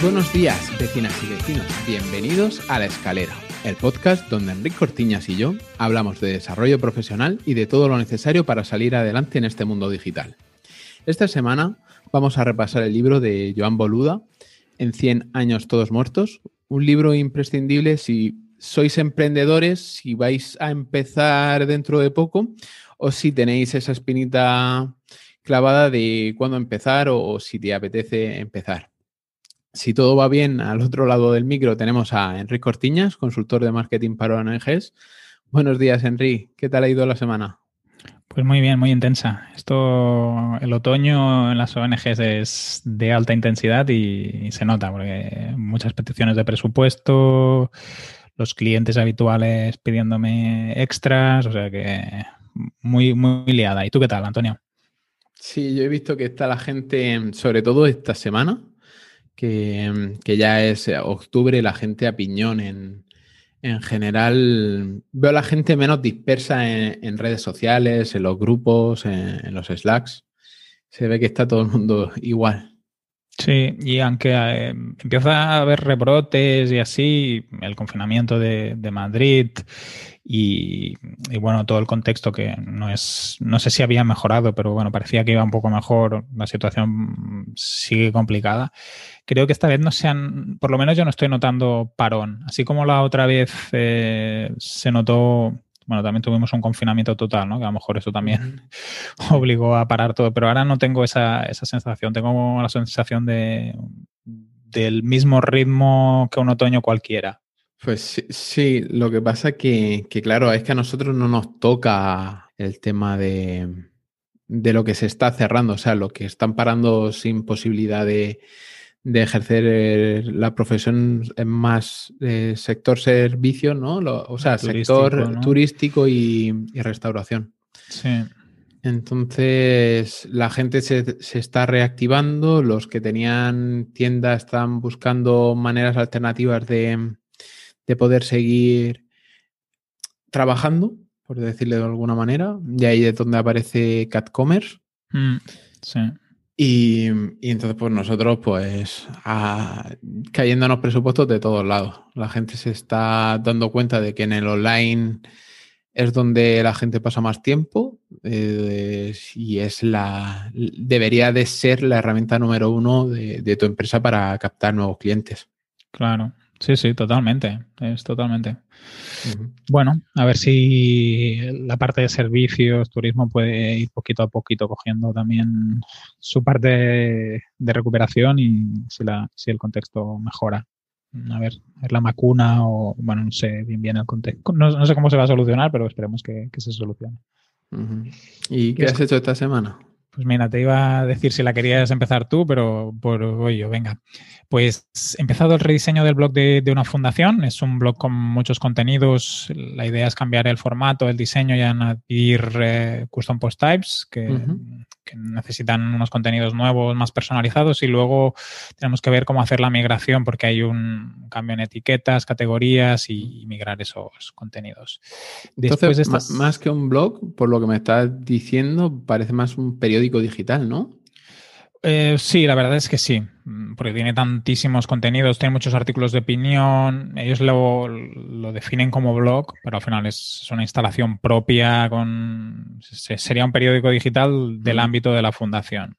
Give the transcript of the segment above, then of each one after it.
Buenos días, vecinas y vecinos. Bienvenidos a La Escalera, el podcast donde Enrique Cortiñas y yo hablamos de desarrollo profesional y de todo lo necesario para salir adelante en este mundo digital. Esta semana vamos a repasar el libro de Joan Boluda, En 100 años todos muertos, un libro imprescindible si sois emprendedores, si vais a empezar dentro de poco o si tenéis esa espinita clavada de cuándo empezar o si te apetece empezar. Si todo va bien, al otro lado del micro tenemos a Enrique Cortiñas, consultor de marketing para ONGs. Buenos días, Enrique. ¿Qué tal ha ido la semana? Pues muy bien, muy intensa. Esto, el otoño en las ONGs es de alta intensidad y, se nota, porque muchas peticiones de presupuesto, los clientes habituales pidiéndome extras, o sea que muy, muy liada. ¿Y tú qué tal, Antonio? Sí, yo he visto que está la gente, sobre todo esta semana, que, ya es octubre, la gente a piñón en, general. Veo a la gente menos dispersa en, redes sociales, en los grupos, en, los slacks. Se ve que está todo el mundo igual. Sí, y aunque eh, empieza a haber rebrotes y así, el confinamiento de, Madrid y, bueno, todo el contexto que no es, no sé si había mejorado, pero bueno, parecía que iba un poco mejor, la situación sigue complicada. Creo que esta vez no sean, por lo menos yo no estoy notando parón, así como la otra vez eh, se notó bueno, también tuvimos un confinamiento total, ¿no? Que a lo mejor eso también obligó a parar todo, pero ahora no tengo esa, esa sensación, tengo la sensación de, del mismo ritmo que un otoño cualquiera. Pues sí, lo que pasa que, que, claro, es que a nosotros no nos toca el tema de, de lo que se está cerrando, o sea, lo que están parando sin posibilidad de, de ejercer la profesión en más eh, sector servicio, ¿no? o sea, sector turístico y, restauración. Sí. Entonces, la gente se, se, está reactivando, los que tenían tienda están buscando maneras alternativas de, de poder seguir trabajando, por decirle de alguna manera. Y ahí es donde aparece CatCommerce. Mm, sí. Y, entonces, pues nosotros, pues, cayéndonos presupuestos de todos lados. La gente se está dando cuenta de que en el online es donde la gente pasa más tiempo eh, y es la debería de ser la herramienta número uno de tu empresa para captar nuevos clientes. Claro, Sí, sí, totalmente. Es totalmente. Bueno, a ver si la parte de servicios, turismo puede ir poquito a poquito cogiendo también su parte de, recuperación y si, la, si el contexto mejora. A ver, es la macuna o, bueno, no sé bien bien el contexto. No, sé cómo se va a solucionar, pero esperemos que, se solucione. ¿Y qué has hecho esta semana? Pues mira, te iba a decir si la querías empezar tú, pero por hoy yo, venga. Pues he empezado el rediseño del blog de, una fundación. Es un blog con muchos contenidos. La idea es cambiar el formato, el diseño y añadir eh, custom post types que, que, necesitan unos contenidos nuevos, más personalizados. Y luego tenemos que ver cómo hacer la migración porque hay un cambio en etiquetas, categorías y, migrar esos contenidos. Entonces, más que un blog, por lo que me estás diciendo, parece más un periódico digital, ¿no? Eh, sí, la verdad es que sí, mm, porque tiene tantísimos contenidos, tiene muchos artículos de opinión, ellos lo, lo definen como blog, pero al final es una instalación propia con... sería un periódico digital del ámbito de la fundación.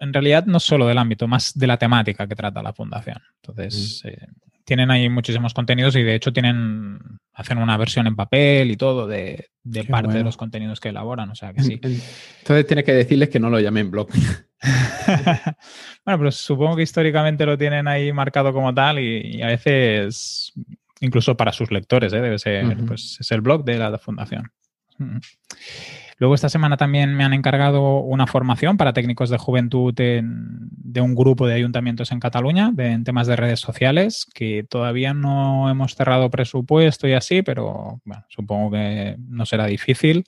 En realidad no solo del ámbito, más de la temática que trata la fundación. Entonces, eh, tienen ahí muchísimos contenidos y de hecho tienen hacen una versión en papel y todo de, parte de los contenidos que elaboran, o sea que sí. Entonces tienes que decirles que no lo llamen blog. bueno, pero supongo que históricamente lo tienen ahí marcado como tal y, a veces incluso para sus lectores, ¿eh? debe ser, pues es el blog de la fundación. Luego esta semana también me han encargado una formación para técnicos de juventud de un grupo de ayuntamientos en Cataluña en temas de redes sociales, que todavía no hemos cerrado presupuesto y así, pero bueno, supongo que no será difícil.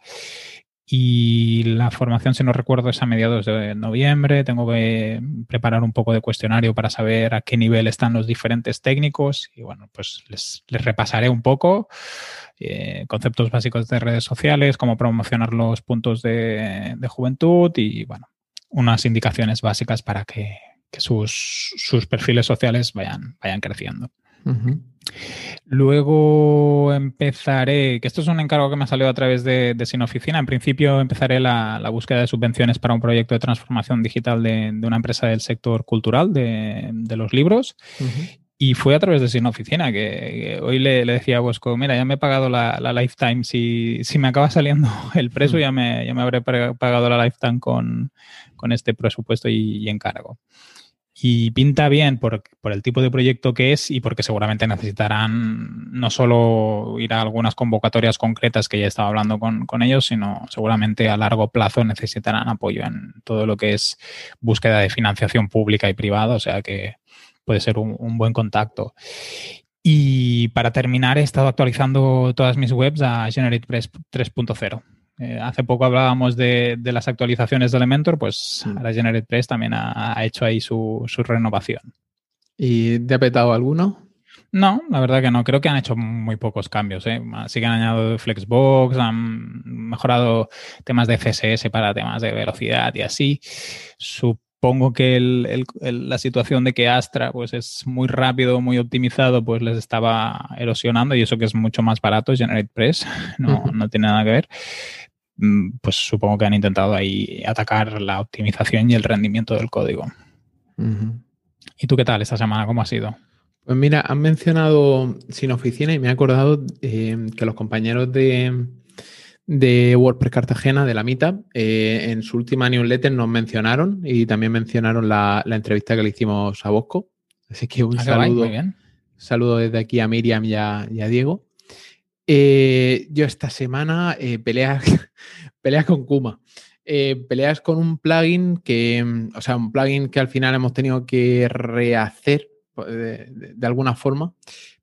Y la formación, si no recuerdo, es a mediados de noviembre. Tengo que preparar un poco de cuestionario para saber a qué nivel están los diferentes técnicos. Y bueno, pues les, repasaré un poco eh, conceptos básicos de redes sociales, cómo promocionar los puntos de, juventud y bueno, unas indicaciones básicas para que, sus, sus, perfiles sociales vayan, vayan creciendo. Luego empezaré, que esto es un encargo que me ha salido a través de, Sin Oficina. En principio empezaré la, búsqueda de subvenciones para un proyecto de transformación digital de, una empresa del sector cultural de, los libros. Y fue a través de Sin Oficina, que, hoy le, decía a Bosco, mira, ya me he pagado la, Lifetime, si, me acaba saliendo el preso, ya, me, ya me habré pagado la Lifetime con, este presupuesto y encargo. Y pinta bien por, el tipo de proyecto que es y porque seguramente necesitarán no solo ir a algunas convocatorias concretas que ya estaba hablando con, ellos, sino seguramente a largo plazo necesitarán apoyo en todo lo que es búsqueda de financiación pública y privada, o sea que puede ser un, un buen contacto. Y para terminar, he estado actualizando todas mis webs a GeneratePress 3.0. Eh, hace poco hablábamos de, las actualizaciones de Elementor, pues mm. ahora GeneratePress también ha, hecho ahí su, renovación. ¿Y te ha petado alguno? No, la verdad que no. Creo que han hecho muy pocos cambios. ¿eh? Sí que han añadido Flexbox, han mejorado temas de CSS para temas de velocidad y así. Supongo que la situación de que Astra pues, es muy rápido, muy optimizado, pues les estaba erosionando y eso que es mucho más barato, GeneratePress, no, no tiene nada que ver. Mm, pues supongo que han intentado ahí atacar la optimización y el rendimiento del código. ¿Y tú qué tal esta semana? ¿Cómo ha sido? Pues mira, han mencionado sin oficina y me he acordado eh, que los compañeros de, de, WordPress Cartagena, de la Meetup, eh, en su última newsletter nos mencionaron y también mencionaron la, entrevista que le hicimos a Bosco. Así que un ah, saludo, saludo desde aquí a Miriam y a Diego. Eh, yo esta semana eh, peleas, con Kuma. Eh, peleas con un plugin que, mm, o sea, un plugin que al final hemos tenido que rehacer de, alguna forma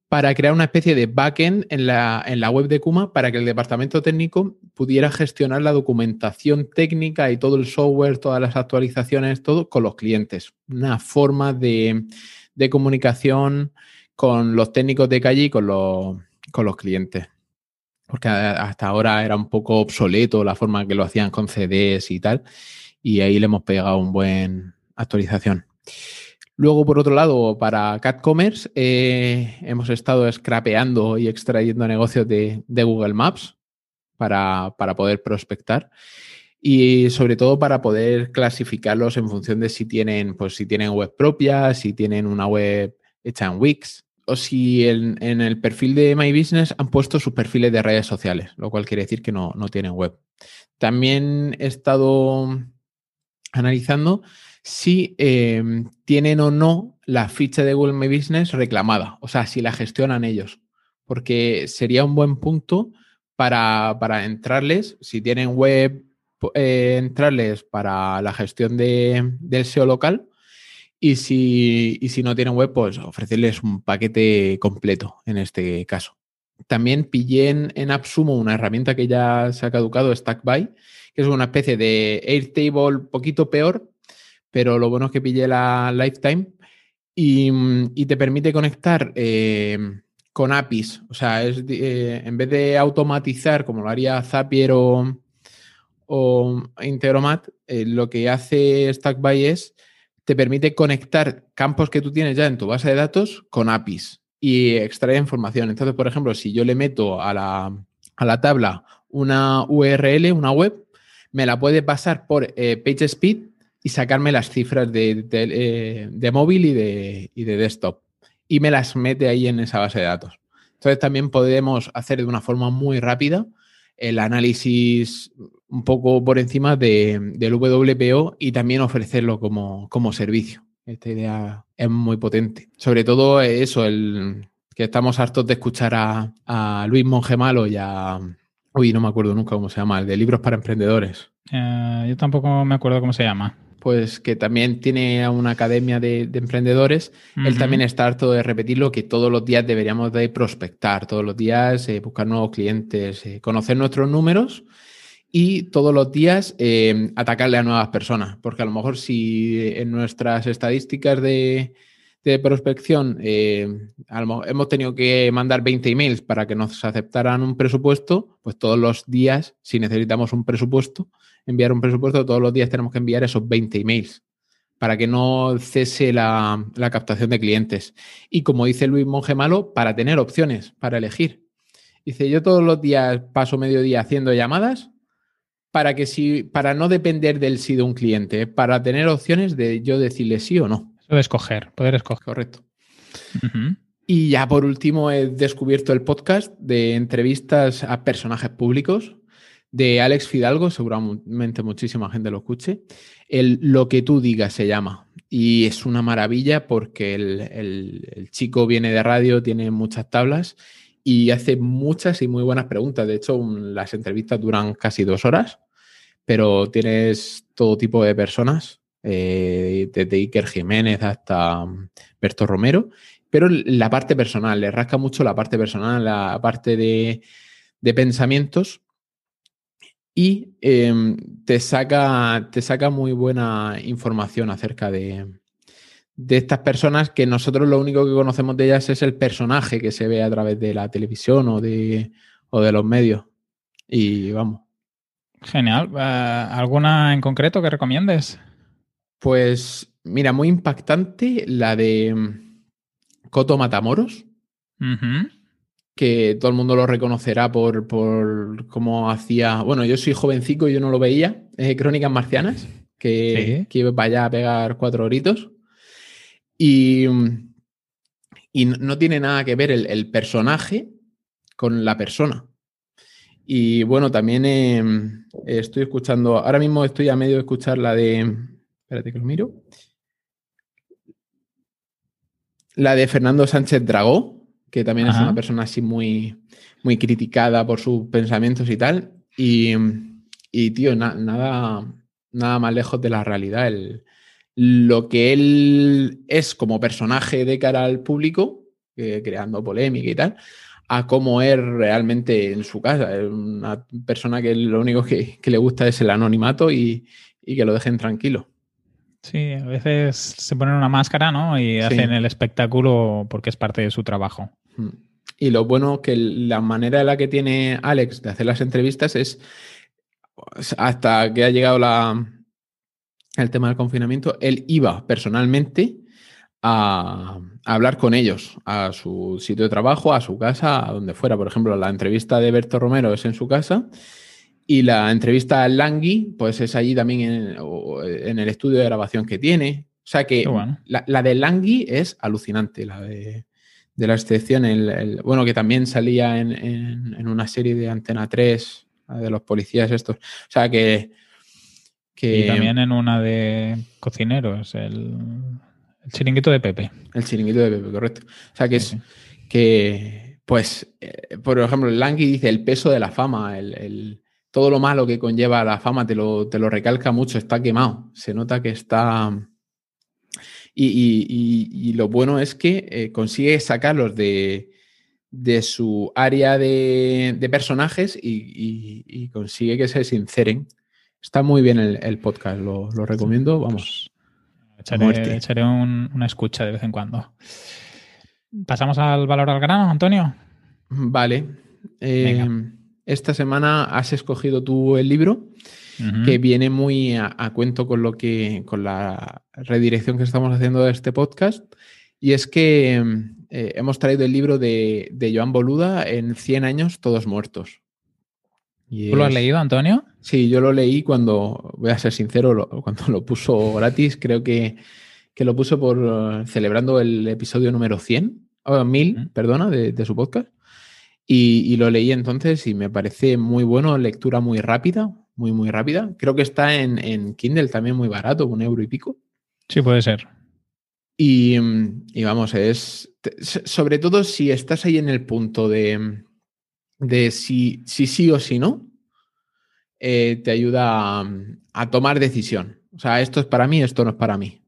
para crear una especie de backend en la, en la, web de Kuma para que el departamento técnico pudiera gestionar la documentación técnica y todo el software, todas las actualizaciones, todo con los clientes. Una forma de, de comunicación con los técnicos de calle y con los, con los clientes porque hasta ahora era un poco obsoleto la forma que lo hacían con CDs y tal, y ahí le hemos pegado un buen actualización. Luego, por otro lado, para CatCommerce eh, hemos estado scrapeando y extrayendo negocios de, Google Maps para, poder prospectar y sobre todo para poder clasificarlos en función de si tienen, pues, si tienen web propia, si tienen una web hecha en Wix, o si en, el perfil de My Business han puesto sus perfiles de redes sociales, lo cual quiere decir que no, tienen web. También he estado analizando si em, tienen o no la ficha de Google My Business reclamada, o sea, si la gestionan ellos, porque sería un buen punto para, entrarles, si tienen web, eh, entrarles para la gestión de, del SEO local y si, si no tienen web, pues ofrecerles un paquete completo en este caso. También pillé en, en AppSumo una herramienta que ya se ha caducado, StackBy, que es una especie de Airtable poquito peor, pero lo bueno es que pillé la Lifetime y, te permite conectar eh, con APIs. O sea, es, eh, en vez de automatizar como lo haría Zapier o, o Integromat, eh, lo que hace StackBy es te permite conectar campos que tú tienes ya en tu base de datos con APIs y extraer información. Entonces, por ejemplo, si yo le meto a la, tabla una URL, una web, me la puede pasar por eh, PageSpeed y sacarme las cifras de, eh, móvil y de, y de desktop. Y me las mete ahí en esa base de datos. Entonces también podemos hacer de una forma muy rápida el análisis un poco por encima del WPO y también ofrecerlo como, servicio. Esta idea es muy potente. Sobre todo eso, el que estamos hartos de escuchar a, Luis Mongemalo y a... Uy, no me acuerdo nunca cómo se llama, el de libros para emprendedores. Eh, yo tampoco me acuerdo cómo se llama pues que también tiene una academia de, emprendedores, él también está harto de repetirlo, que todos los días deberíamos de prospectar, todos los días eh, buscar nuevos clientes, eh, conocer nuestros números y todos los días eh, atacarle a nuevas personas, porque a lo mejor si en nuestras estadísticas de, de prospección eh, hemos tenido que mandar 20 emails para que nos aceptaran un presupuesto, pues todos los días, si necesitamos un presupuesto, enviar un presupuesto, todos los días tenemos que enviar esos 20 emails para que no cese la, captación de clientes. Y como dice Luis Monge Malo, para tener opciones, para elegir. Dice, yo todos los días paso medio día haciendo llamadas para que si, para no depender del sí de un cliente, para tener opciones de yo decirle sí o no. Eso de escoger, poder escoger. Correcto. Y ya por último he descubierto el podcast de entrevistas a personajes públicos de Alex Fidalgo, seguramente muchísima gente lo escuche. El Lo que tú digas se llama. Y es una maravilla porque el, chico viene de radio, tiene muchas tablas y hace muchas y muy buenas preguntas. De hecho, las entrevistas duran casi dos horas, pero tienes todo tipo de personas, eh, desde Iker Jiménez hasta Berto Romero, pero la parte personal, le rasca mucho la parte personal, la parte de, de pensamientos y em, te, saca, te saca muy buena información acerca de, estas personas que nosotros lo único que conocemos de ellas es el personaje que se ve a través de la televisión o de, o de los medios. Y vamos. Genial. Eh, ¿Alguna en concreto que recomiendes? Pues mira, muy impactante la de Coto Matamoros que todo el mundo lo reconocerá por, cómo hacía. Bueno, yo soy jovencico y yo no lo veía. Eh, Crónicas Marcianas, que, que iba para allá a pegar cuatro horitos. Y, y no tiene nada que ver el, personaje con la persona. Y bueno, también em, estoy escuchando, ahora mismo estoy a medio de escuchar la de, espérate que lo miro, la de Fernando Sánchez Dragó, que también es una persona así muy, muy criticada por sus pensamientos y tal. Y, y tío, nada, nada más lejos de la realidad. El, lo que él es como personaje de cara al público, creando polémica y tal, a cómo es realmente en su casa. Es una persona que lo único que, le gusta es el anonimato y, que lo dejen tranquilo. Sí, a veces se ponen una máscara, ¿no? Y hacen el espectáculo porque es parte de su trabajo. Mm. Y lo bueno que la manera en la que tiene Alex de hacer las entrevistas es hasta que ha llegado la, el tema del confinamiento, él iba personalmente a, hablar con ellos, a su sitio de trabajo, a su casa, a donde fuera. Por ejemplo, la entrevista de Berto Romero es en su casa y la entrevista a Langui, pues es allí también en, el estudio de grabación que tiene. O sea que la, la, de Langui es alucinante, la de de la excepción, el, bueno, que también salía en, una serie de Antena 3, de los policías estos. O sea, que... que y también en una de cocineros, el, chiringuito de Pepe. El chiringuito de Pepe, correcto. O sea, que es que, pues, eh, por ejemplo, Langui dice el peso de la fama, el, todo lo malo que conlleva la fama te lo, te lo recalca mucho, está quemado. Se nota que está y, lo bueno es que eh, consigue sacarlos de, su área de, personajes y, consigue que se sinceren. Está muy bien el, podcast, lo, recomiendo, vamos. Echaré, una escucha de vez en cuando. ¿Pasamos al valor al grano, Antonio? Vale. Eh, esta semana has escogido tú el libro que viene muy a, cuento con lo que, con la redirección que estamos haciendo de este podcast. Y es que eh, hemos traído el libro de, de, Joan Boluda en 100 años, todos muertos. ¿Tú lo has leído, Antonio? Sí, yo lo leí cuando, voy a ser sincero, cuando lo puso gratis, creo que, que lo puso por celebrando el episodio número 100, o 1000, perdona, de, de, su podcast. Y, y, lo leí entonces y me parece muy bueno, lectura muy rápida, muy, muy rápida. Creo que está en, Kindle también muy barato, un euro y pico. Sí, puede ser. Y, vamos, es sobre todo si estás ahí en el punto de, de si, si sí o si no, eh, te ayuda a, tomar decisión. O sea, esto es para mí, esto no es para mí.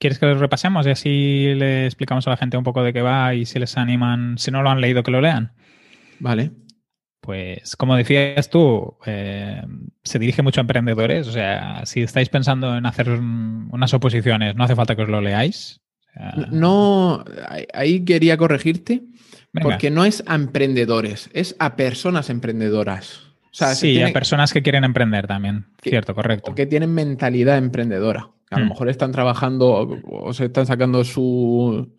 ¿Quieres que lo repasemos y así le explicamos a la gente un poco de qué va y si les animan, si no lo han leído, que lo lean? Vale. Pues como decías tú, eh, se dirige mucho a emprendedores. O sea, si estáis pensando en hacer unas oposiciones, no hace falta que os lo leáis. no, ahí quería corregirte, porque no es a emprendedores, es a personas emprendedoras. sí, a personas que quieren emprender también. Cierto, correcto. que tienen mentalidad emprendedora. A lo mm. mejor están trabajando o se están sacando su,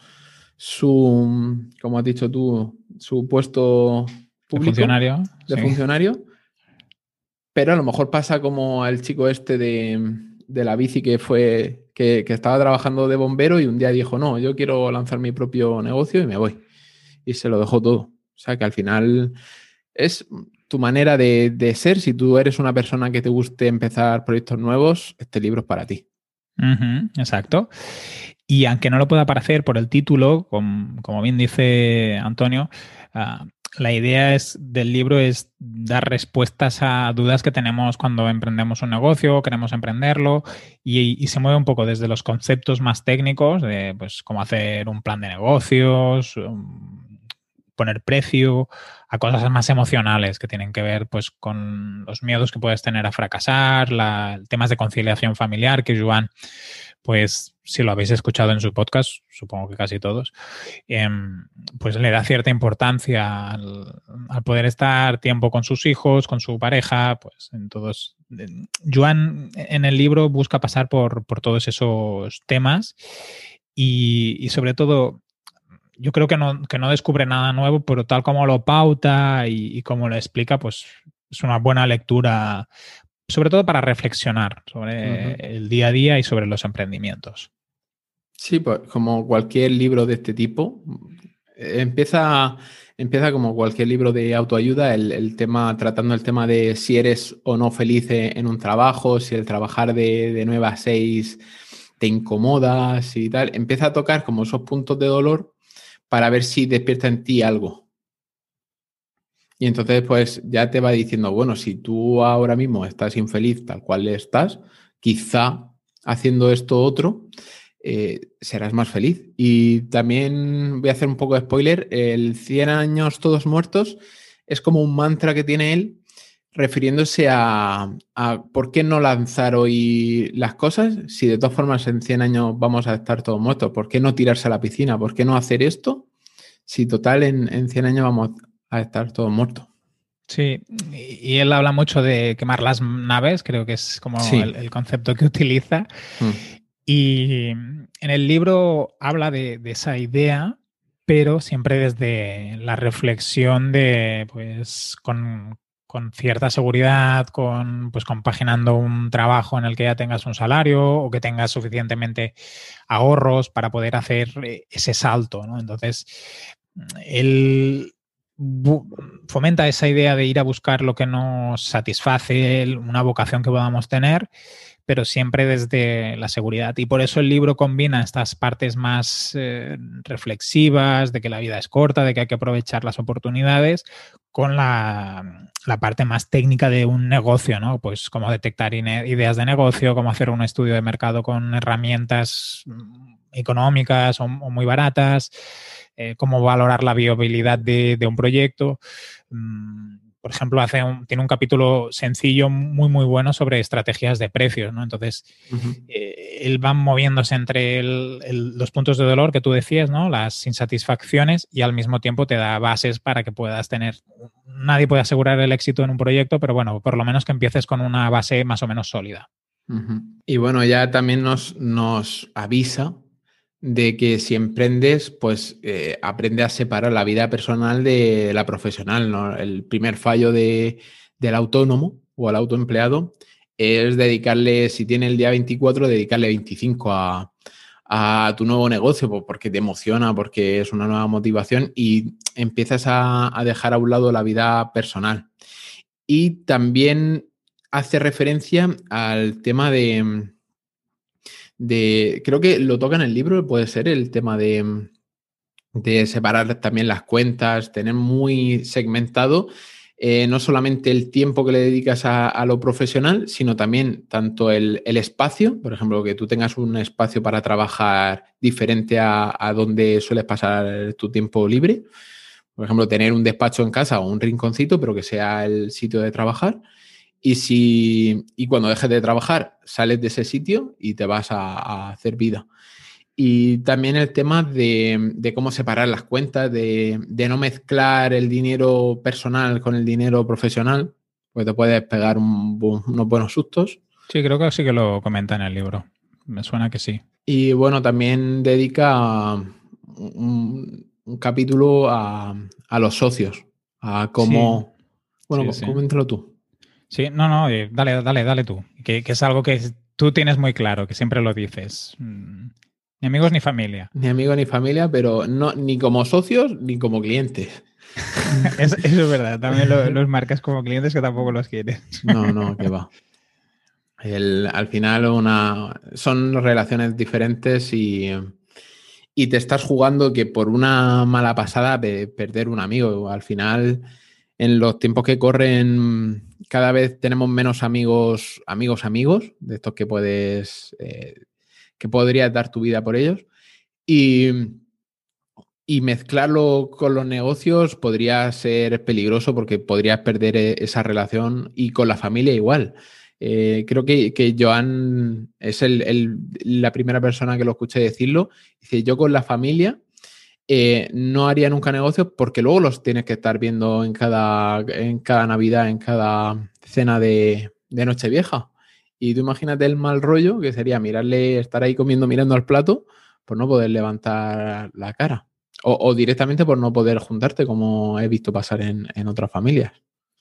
su, como has dicho tú, su puesto público, de funcionario. De funcionario. Pero a lo mejor pasa como el chico este de, la bici que fue, que, que, estaba trabajando de bombero y un día dijo, no, yo quiero lanzar mi propio negocio y me voy. Y se lo dejó todo. O sea que al final es tu manera de, de ser. Si tú eres una persona que te guste empezar proyectos nuevos, este libro es para ti exacto. Y aunque no lo pueda parecer por el título, como, bien dice Antonio, ah, la idea es, del libro es dar respuestas a dudas que tenemos cuando emprendemos un negocio, queremos emprenderlo, y, se mueve un poco desde los conceptos más técnicos, de pues cómo hacer un plan de negocios, um, poner precio, a cosas más emocionales que tienen que ver pues con los miedos que puedes tener a fracasar, la, temas de conciliación familiar que Joan, pues si lo habéis escuchado en su podcast, supongo que casi todos, em, pues le da cierta importancia al, poder estar tiempo con sus hijos, con su pareja, pues en todos. Joan en el libro busca pasar por, todos esos temas y sobre todo yo creo que no, que no descubre nada nuevo, pero tal como lo pauta y, como lo explica, pues es una buena lectura, sobre todo para reflexionar sobre el día a día y sobre los emprendimientos. Sí, pues como cualquier libro de este tipo, empieza, empieza como cualquier libro de autoayuda, el, tema, tratando el tema de si eres o no feliz en un trabajo, si el trabajar de, de 9 a 6 te incomodas y tal, empieza a tocar como esos puntos de dolor para ver si despierta en ti algo. Y entonces, pues ya te va diciendo, bueno, si tú ahora mismo estás infeliz tal cual estás, quizá haciendo esto otro, eh, serás más feliz. Y también voy a hacer un poco de spoiler, el 100 años todos muertos es como un mantra que tiene él refiriéndose a, a, por qué no lanzar hoy las cosas si de todas formas en 100 años vamos a estar todos muertos. ¿Por qué no tirarse a la piscina? ¿Por qué no hacer esto si total en, en 100 años vamos a estar todos muertos? Sí, y él habla mucho de quemar las naves, creo que es como el, concepto que utiliza. Mm. Y en el libro habla de, de, esa idea, pero siempre desde la reflexión de, pues, con, con cierta seguridad, con pues compaginando un trabajo en el que ya tengas un salario o que tengas suficientemente ahorros para poder hacer eh, ese salto, ¿no? Entonces, él fomenta esa idea de ir a buscar lo que nos satisface, una vocación que podamos tener, pero siempre desde la seguridad. Y por eso el libro combina estas partes más eh, reflexivas, de que la vida es corta, de que hay que aprovechar las oportunidades, con la, parte más técnica de un negocio, ¿no? Pues cómo detectar ideas de negocio, cómo hacer un estudio de mercado con herramientas mm, económicas o, muy baratas, eh, cómo valorar la viabilidad de, un proyecto. Mm, por ejemplo, hace tiene un capítulo sencillo muy, muy bueno sobre estrategias de precios, ¿no? Entonces, eh, él va moviéndose entre los puntos de dolor que tú decías, ¿no? Las insatisfacciones y al mismo tiempo te da bases para que puedas tener... Nadie puede asegurar el éxito en un proyecto, pero bueno, por lo menos que empieces con una base más o menos sólida. Y bueno, ya también nos, nos avisa de que si emprendes, pues eh, aprende a separar la vida personal de la profesional. ¿no? El primer fallo de, del autónomo o al autoempleado es dedicarle, si tiene el día 24, dedicarle 25 a, a tu nuevo negocio, porque te emociona, porque es una nueva motivación y empiezas a, a dejar a un lado la vida personal. Y también hace referencia al tema de, de, creo que lo toca en el libro, puede ser el tema de, de separar también las cuentas, tener muy segmentado eh, no solamente el tiempo que le dedicas a, lo profesional, sino también tanto el, espacio, por ejemplo, que tú tengas un espacio para trabajar diferente a, donde sueles pasar tu tiempo libre. Por ejemplo, tener un despacho en casa o un rinconcito, pero que sea el sitio de trabajar. Y si y cuando dejes de trabajar, sales de ese sitio y te vas a, hacer vida. Y también el tema de, cómo separar las cuentas, de, no mezclar el dinero personal con el dinero profesional, pues te puedes pegar unos buenos sustos. Sí, creo que sí que lo comenta en el libro. Me suena que sí. Y bueno, también dedica un, capítulo a, los socios, a cómo... Bueno, coméntalo tú. Sí, no, no, eh, dale, dale, dale tú. Que, es algo que tú tienes muy claro, que siempre lo dices. Mm, ni amigos ni familia. Ni amigos ni familia, pero no, ni como socios ni como clientes. eso, es verdad, también los marcas como clientes que tampoco los quieres. no, no, que va. al final una, son relaciones diferentes y, y, te estás jugando que por una mala pasada perder un amigo. Al final, en los tiempos que corren, cada vez tenemos menos amigos, amigos, amigos, de estos que puedes, eh, que podrías dar tu vida por ellos. Y, y mezclarlo con los negocios podría ser peligroso porque podrías perder e, esa relación y con la familia igual. Eh, creo que, que, Joan es la primera persona que lo escuché decirlo. Dice, yo con la familia eh, no haría nunca negocios porque luego los tienes que estar viendo en cada, en cada Navidad, en cada cena de, de Nochevieja. Y tú imagínate el mal rollo que sería mirarle, estar ahí comiendo, mirando al plato, por no poder levantar la cara. O, directamente por no poder juntarte, como he visto pasar en, en otras familias.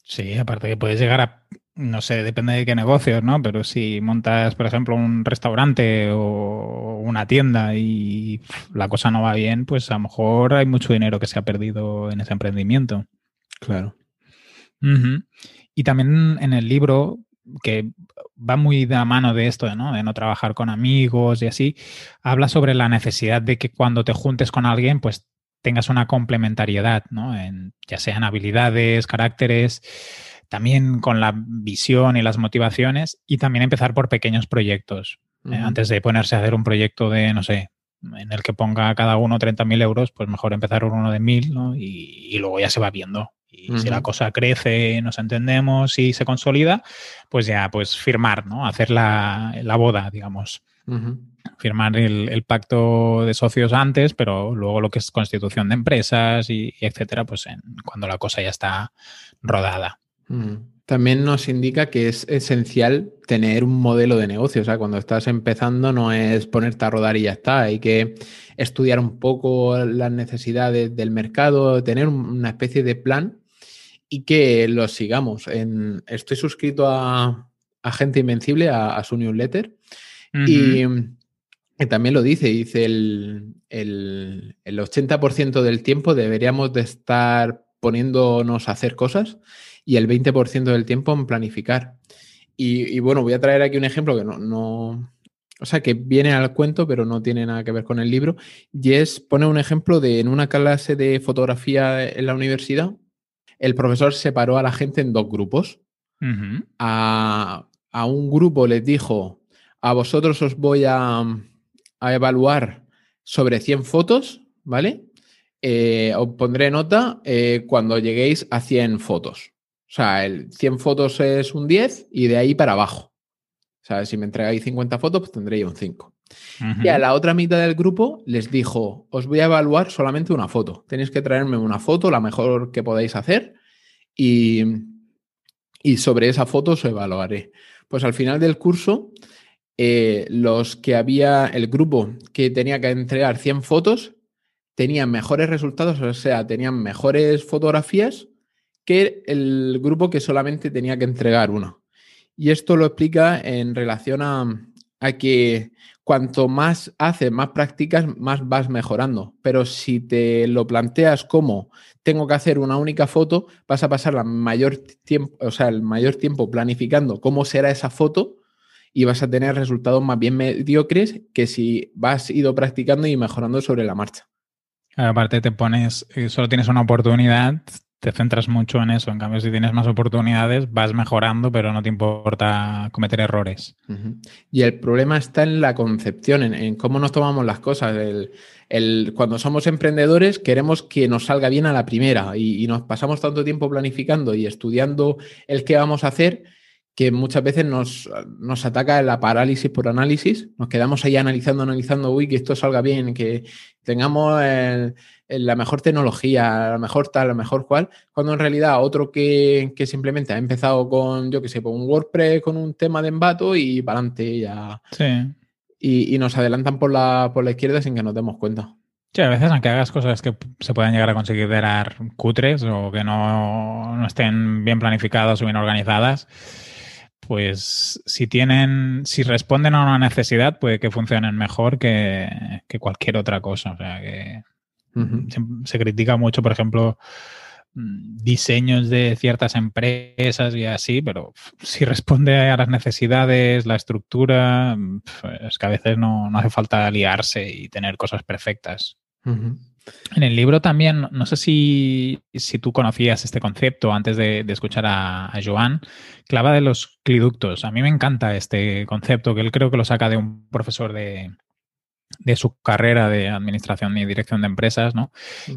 Sí, aparte que puedes llegar a no sé, depende de qué negocios, ¿no? Pero si montas, por ejemplo, un restaurante o una tienda y la cosa no va bien, pues a lo mejor hay mucho dinero que se ha perdido en ese emprendimiento. Claro. Y también en el libro, que va muy de la mano de esto, ¿no? De no trabajar con amigos y así, habla sobre la necesidad de que cuando te juntes con alguien, pues tengas una complementariedad, ¿no? En, ya sean habilidades, caracteres también con la visión y las motivaciones y también empezar por pequeños proyectos. Eh, antes de ponerse a hacer un proyecto de, no sé, en el que ponga cada uno 30.000 euros, pues mejor empezar con uno de 1.000 ¿no? y, luego ya se va viendo. Y si la cosa crece, nos entendemos y se consolida, pues ya, pues firmar, ¿no? Hacer la, boda, digamos. Firmar el, pacto de socios antes, pero luego lo que es constitución de empresas y, etcétera, pues cuando la cosa ya está rodada. También nos indica que es esencial tener un modelo de negocio. O sea, cuando estás empezando no es ponerte a rodar y ya está. Hay que estudiar un poco las necesidades del mercado, tener una especie de plan y que lo sigamos. estoy suscrito a, Gente Invencible, a, su newsletter, y, también lo dice, dice el, el 80% del tiempo deberíamos de estar poniéndonos a hacer cosas y el 20% del tiempo en planificar. Y, bueno, voy a traer aquí un ejemplo que no, o sea, que viene al cuento, pero no tiene nada que ver con el libro. Y es, pone un ejemplo de en una clase de fotografía en la universidad, el profesor separó a la gente en dos grupos. a, un grupo les dijo, a vosotros os voy a, a evaluar sobre 100 fotos, ¿vale? Eh, os pondré nota eh, cuando lleguéis a 100 fotos. O sea, el 100 fotos es un 10 y de ahí para abajo. O sea, si me entregáis 50 fotos, pues tendréis un 5. Y a la otra mitad del grupo les dijo, os voy a evaluar solamente una foto. Tenéis que traerme una foto, la mejor que podáis hacer, y, y sobre esa foto os evaluaré. Pues al final del curso, eh, los que había, el grupo que tenía que entregar 100 fotos, tenían mejores resultados, o sea, tenían mejores fotografías que el grupo que solamente tenía que entregar uno. Y esto lo explica en relación a, que cuanto más haces, más practicas, más vas mejorando. Pero si te lo planteas como tengo que hacer una única foto, vas a pasar la mayor tiempo, o sea, el mayor tiempo planificando cómo será esa foto y vas a tener resultados más bien mediocres que si vas ido practicando y mejorando sobre la marcha. Aparte te pones, eh, solo tienes una oportunidad, te centras mucho en eso. En cambio, si tienes más oportunidades, vas mejorando, pero no te importa cometer errores. Y el problema está en la concepción, en, cómo nos tomamos las cosas. Cuando somos emprendedores, queremos que nos salga bien a la primera y, nos pasamos tanto tiempo planificando y estudiando el qué vamos a hacer que muchas veces nos, nos, ataca la parálisis por análisis, nos quedamos ahí analizando, analizando, uy, que esto salga bien, que tengamos el, la mejor tecnología, la mejor tal, la mejor cual, cuando en realidad otro que, simplemente ha empezado con, yo qué sé, con un WordPress, con un tema de embato y para adelante ya. Sí. Y, nos adelantan por la, por la izquierda sin que nos demos cuenta. Sí, a veces aunque hagas cosas que se puedan llegar a considerar cutres o que no, no estén bien planificadas o bien organizadas, pues si tienen, si responden a una necesidad, puede que funcionen mejor que, que cualquier otra cosa. O sea que se, critica mucho, por ejemplo, mm, diseños de ciertas empresas y así, pero si responde a las necesidades, la estructura, mm, es que a veces no, hace falta liarse y tener cosas perfectas. En el libro también, no sé si, tú conocías este concepto antes de, escuchar a, a, Joan, clava de los cliductos. A mí me encanta este concepto, que él creo que lo saca de un profesor de, de su carrera de administración y dirección de empresas, ¿no?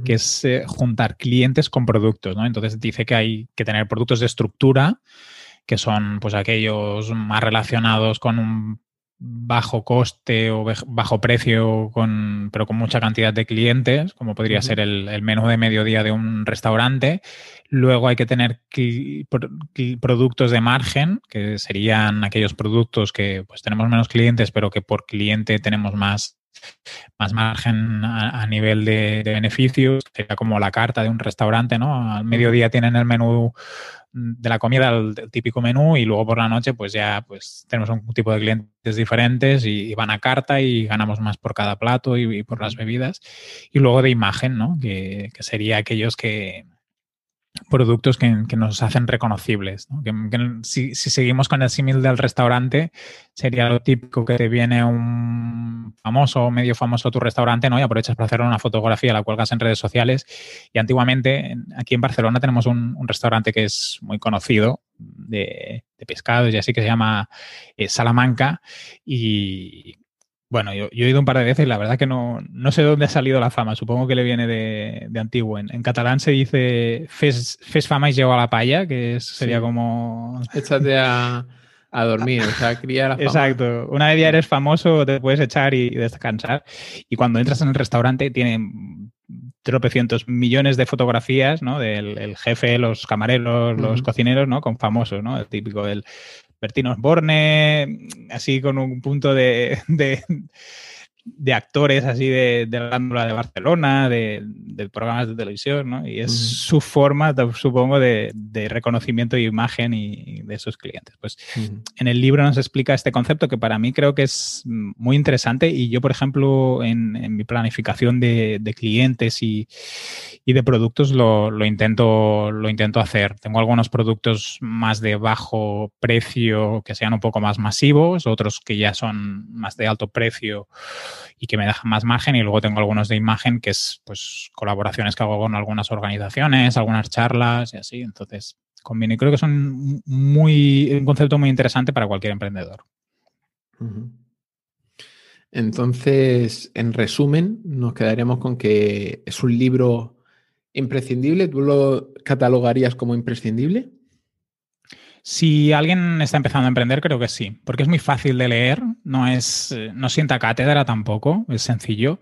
Que es eh, juntar clientes con productos, ¿no? Entonces dice que hay que tener productos de estructura, que son pues aquellos más relacionados con un bajo coste o bajo precio, con, pero con mucha cantidad de clientes, como podría ser el, menú de mediodía de un restaurante. Luego hay que tener productos de margen, que serían aquellos productos que pues tenemos menos clientes, pero que por cliente tenemos más más margen a, nivel de, beneficios, sería como la carta de un restaurante, ¿no? Al mediodía tienen el menú de la comida, el, típico menú, y luego por la noche, pues ya pues tenemos un tipo de clientes diferentes y, van a carta y ganamos más por cada plato y, por las bebidas. Y luego de imagen, ¿no? que sería aquellos que, productos que, nos hacen reconocibles. si, seguimos con el símil del restaurante, sería lo típico que te viene un famoso o medio famoso tu restaurante ¿no? y aprovechas para hacer una fotografía, la cuelgas en redes sociales. Y antiguamente, aquí en Barcelona tenemos un, restaurante que es muy conocido de, pescados y así que se llama eh, Salamanca y bueno, yo, he ido un par de veces y la verdad que no, no sé dónde ha salido la fama. Supongo que le viene de, antiguo. En, catalán se dice fes, fama y llevo a la palla, que sería como... Échate a, a dormir, o sea, cría la fama. Exacto. Una vez ya eres famoso, te puedes echar y, descansar. Y cuando entras en el restaurante tienen tropecientos millones de fotografías, ¿no? Del jefe, los camareros, los cocineros, ¿no? Con famosos, ¿no? El típico del Bertino Osborne, así con un punto de, de actores así de, de la de Barcelona, de, programas de televisión, ¿no? Y es su forma, supongo, de, reconocimiento de imagen y, de sus clientes. Pues en el libro nos explica este concepto que para mí creo que es muy interesante y yo, por ejemplo, en, mi planificación de, clientes y, de productos lo, intento, lo intento hacer. Tengo algunos productos más de bajo precio que sean un poco más masivos, otros que ya son más de alto precio y que me dejan más margen. Y luego tengo algunos de imagen que es pues colaboraciones que hago con algunas organizaciones, algunas charlas y así. Entonces, conviene. Creo que son muy, un concepto muy interesante para cualquier emprendedor. Entonces, en resumen, nos quedaremos con que es un libro imprescindible. ¿Tú lo catalogarías como imprescindible? Si alguien está empezando a emprender, creo que sí, porque es muy fácil de leer, no es, eh, no sienta cátedra tampoco, es sencillo.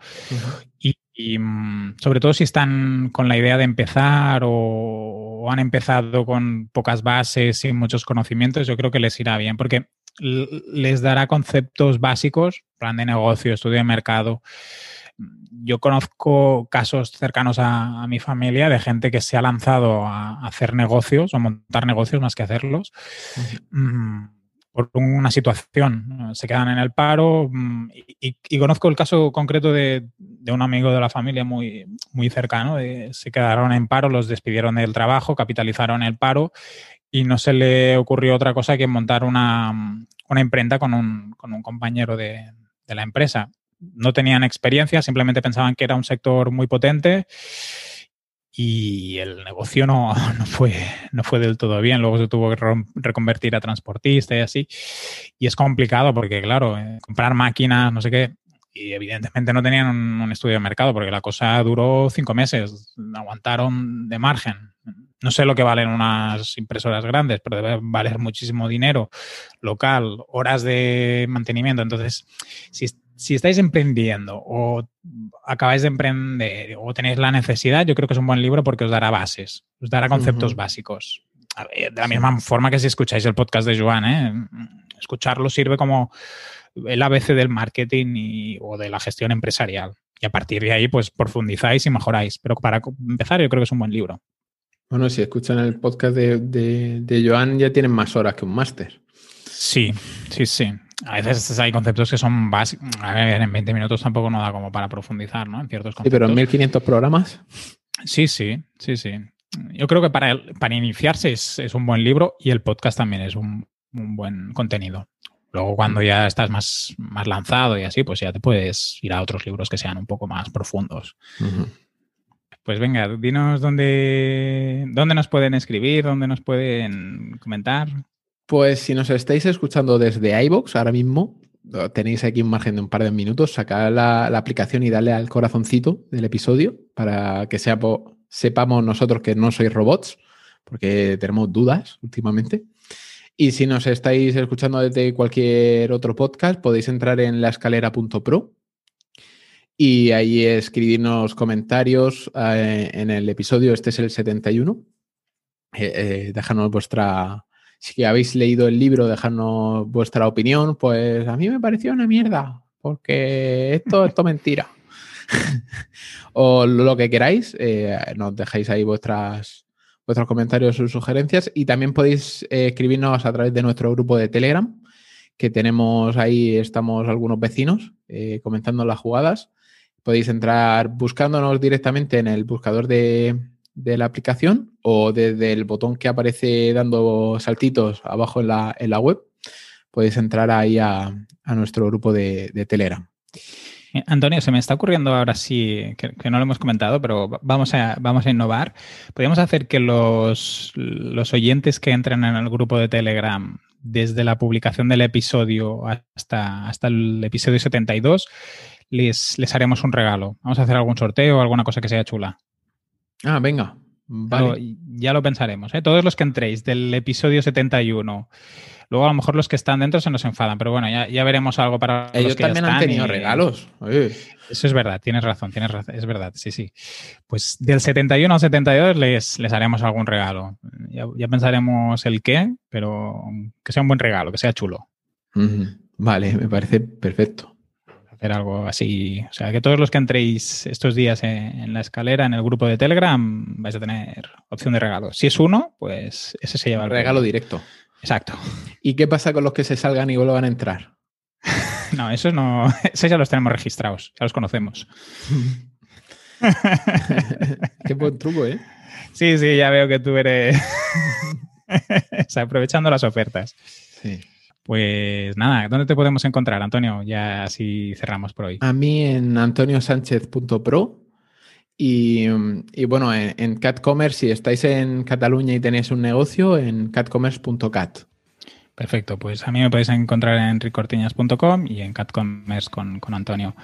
y, mm, sobre todo si están con la idea de empezar o, han empezado con pocas bases y muchos conocimientos, yo creo que les irá bien, porque les dará conceptos básicos, plan de negocio, estudio de mercado, yo conozco casos cercanos a, mi familia de gente que se ha lanzado a, hacer negocios o montar negocios más que hacerlos mm, por una situación. Se quedan en el paro mm, y, conozco el caso concreto de, un amigo de la familia muy, muy cercano. se quedaron en paro, los despidieron del trabajo, capitalizaron el paro y no se le ocurrió otra cosa que montar una, imprenta con un, compañero de, de la empresa no tenían experiencia, simplemente pensaban que era un sector muy potente y el negocio no, no, fue, no fue del todo bien. Luego se tuvo que reconvertir a transportista y así. Y es complicado porque, claro, eh, comprar máquinas, no sé qué, y evidentemente no tenían un, estudio de mercado porque la cosa duró cinco meses, aguantaron de margen. No sé lo que valen unas impresoras grandes, pero debe valer muchísimo dinero local, horas de mantenimiento. Entonces, si, si estáis emprendiendo o acabáis de emprender o tenéis la necesidad, yo creo que es un buen libro porque os dará bases, os dará conceptos básicos. de la misma forma que si escucháis el podcast de Joan, ¿eh? escucharlo sirve como el ABC del marketing o de la gestión empresarial. Y a partir de ahí, pues profundizáis y mejoráis. Pero para empezar, yo creo que es un buen libro. Bueno, si escuchan el podcast de, de Joan, ya tienen más horas que un máster. Sí, sí, sí. A veces hay conceptos que son básicos. A ver, en 20 minutos tampoco no da como para profundizar, ¿no? En ciertos conceptos. Sí, pero en 1500 programas. Sí, sí, sí, sí. Yo creo que para, para iniciarse es, un buen libro y el podcast también es un, buen contenido. Luego, cuando ya estás más, más lanzado y así, pues ya te puedes ir a otros libros que sean un poco más profundos. Pues venga, dinos dónde, dónde nos pueden escribir, dónde nos pueden comentar. Pues si nos estáis escuchando desde iBox ahora mismo, tenéis aquí un margen de un par de minutos, sacad la, aplicación y darle al corazoncito del episodio para que sepamos nosotros que no sois robots, porque tenemos dudas últimamente. Y si nos estáis escuchando desde cualquier otro podcast, podéis entrar en laescalera.pro y ahí escribirnos comentarios eh, en el episodio, este es el 71. Eh, eh, déjanos vuestra, si habéis leído el libro, dejadnos vuestra opinión. Pues a mí me pareció una mierda, porque esto, es mentira. o lo que queráis, eh, nos dejáis ahí vuestras, vuestros comentarios o sugerencias y también podéis eh, escribirnos a través de nuestro grupo de Telegram, que tenemos ahí, estamos algunos vecinos eh, comentando las jugadas. Podéis entrar buscándonos directamente en el buscador de, de la aplicación o desde el botón que aparece dando saltitos abajo en la, en la web, podéis entrar ahí a, nuestro grupo de, Telegram. Eh, Antonio, se me está ocurriendo ahora sí, que, no lo hemos comentado, pero vamos a, vamos a innovar. Podríamos hacer que los, los oyentes que entren en el grupo de Telegram desde la publicación del episodio hasta, hasta el episodio 72, les, les haremos un regalo. Vamos a hacer algún sorteo o alguna cosa que sea chula. Ah, venga. Vale. ya lo pensaremos. ¿eh? Todos los que entréis del episodio 71. Luego a lo mejor los que están dentro se nos enfadan, pero bueno, ya, veremos algo para Ellos los que también han tenido regalos. Eso es verdad, tienes razón, tienes razón, es verdad, sí, sí. Pues del 71 al 72 les, les haremos algún regalo. Ya, pensaremos el qué, pero que sea un buen regalo, que sea chulo. Vale, me parece perfecto hacer algo así. O sea, que todos los que entréis estos días en, la escalera, en el grupo de Telegram, vais a tener opción de regalo. Si es uno, pues ese se lleva el regalo directo. Exacto. ¿Y qué pasa con los que se salgan y vuelvan a entrar? no, esos no, esos ya los tenemos registrados, ya los conocemos. qué buen truco, ¿eh? Sí, sí, ya veo que tú eres. o sea, aprovechando las ofertas. Sí. Pues nada, ¿dónde te podemos encontrar, Antonio? Ya así cerramos por hoy. A mí en antoniosánchez.pro y, y, bueno, en, CatCommerce, si estáis en Cataluña y tenéis un negocio, en catcommerce.cat. Perfecto, pues a mí me podéis encontrar en ricortiñas.com y en CatCommerce con, con, Antonio.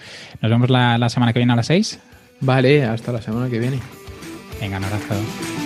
Nos vemos la, la semana que viene a las 6. Vale, hasta la semana que viene. Venga, un abrazo.